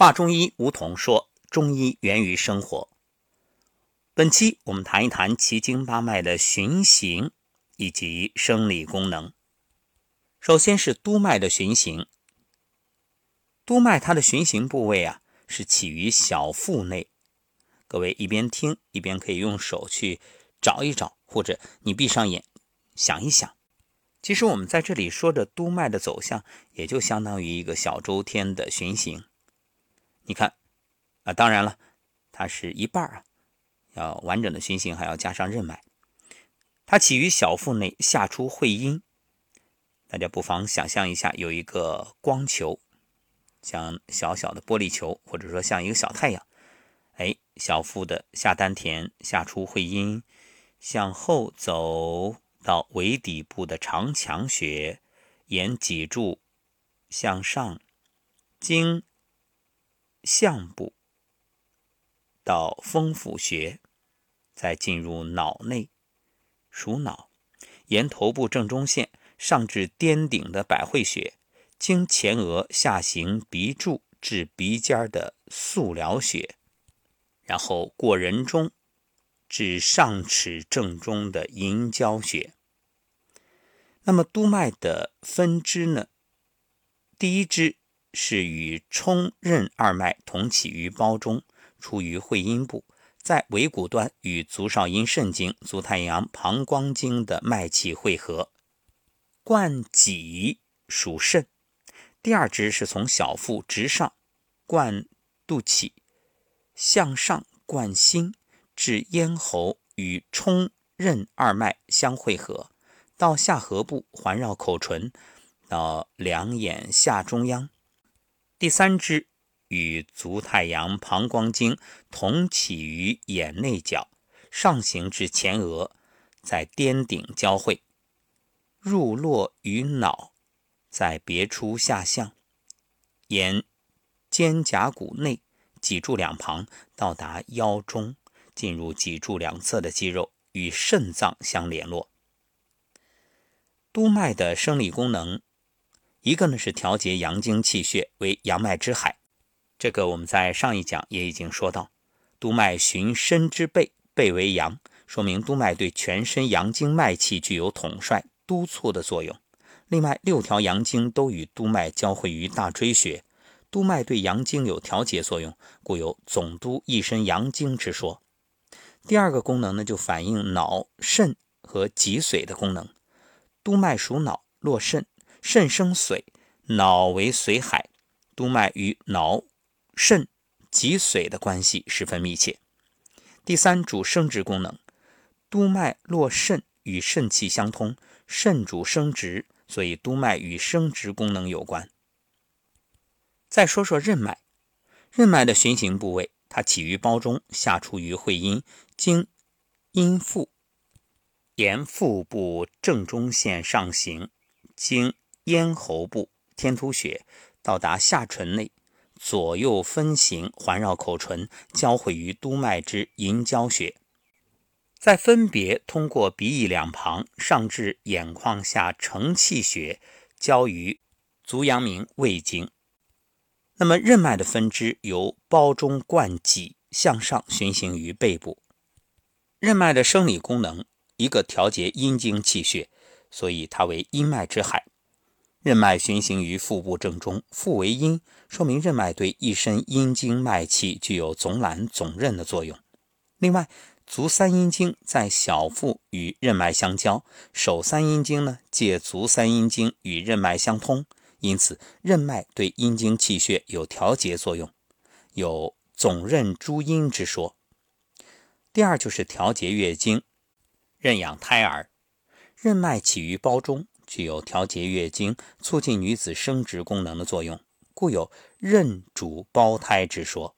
话中医，梧桐说：“中医源于生活。”本期我们谈一谈奇经八脉的循行以及生理功能。首先是督脉的循行。督脉它的循行部位啊，是起于小腹内。各位一边听一边可以用手去找一找，或者你闭上眼想一想。其实我们在这里说的督脉的走向，也就相当于一个小周天的循行。你看，啊，当然了，它是一半啊，要完整的循行还要加上任脉。它起于小腹内，下出会阴。大家不妨想象一下，有一个光球，像小小的玻璃球，或者说像一个小太阳。哎，小腹的下丹田，下出会阴，向后走到尾底部的长强穴，沿脊柱向上经。项部到风府穴，再进入脑内，属脑，沿头部正中线上至颠顶的百会穴，经前额下行鼻柱至鼻尖的素髎穴，然后过人中至上齿正中的银交穴。那么督脉的分支呢？第一支。是与冲任二脉同起于胞中，出于会阴部，在尾骨端与足少阴肾经、足太阳膀胱经的脉气汇合。贯脊属肾。第二支是从小腹直上，贯肚脐，向上贯心，至咽喉与冲任二脉相汇合，到下颌部环绕口唇，到两眼下中央。第三支与足太阳膀胱经同起于眼内角，上行至前额，在颠顶交汇，入络于脑，在别出下项，沿肩胛骨内脊柱两旁到达腰中，进入脊柱两侧的肌肉，与肾脏相联络。督脉的生理功能。一个呢是调节阳经气血，为阳脉之海。这个我们在上一讲也已经说到，督脉循身之背，背为阳，说明督脉对全身阳经脉气具有统帅、督促的作用。另外，六条阳经都与督脉交汇于大椎穴，督脉对阳经有调节作用，故有总督一身阳经之说。第二个功能呢，就反映脑、肾和脊髓的功能。督脉属脑，络肾。肾生髓，脑为髓海，督脉与脑、肾、脊髓的关系十分密切。第三，主生殖功能，督脉络肾与肾气相通，肾主生殖，所以督脉与生殖功能有关。再说说任脉，任脉的循行部位，它起于胞中，下出于会阴，经阴腹，沿腹部正中线上行，经。咽喉部天突穴到达下唇内，左右分行，环绕口唇，交汇于督脉之银交穴，再分别通过鼻翼两旁，上至眼眶下承泣穴，交于足阳明胃经。那么任脉的分支由胞中贯脊向上循行于背部。任脉的生理功能，一个调节阴经气血，所以它为阴脉之海。任脉循行于腹部正中，腹为阴，说明任脉对一身阴经脉气具有总揽总任的作用。另外，足三阴经在小腹与任脉相交，手三阴经呢借足三阴经与任脉相通，因此任脉对阴经气血有调节作用，有总任诸阴之说。第二就是调节月经、任养胎儿。任脉起于胞中。具有调节月经、促进女子生殖功能的作用，故有“任主胞胎”之说。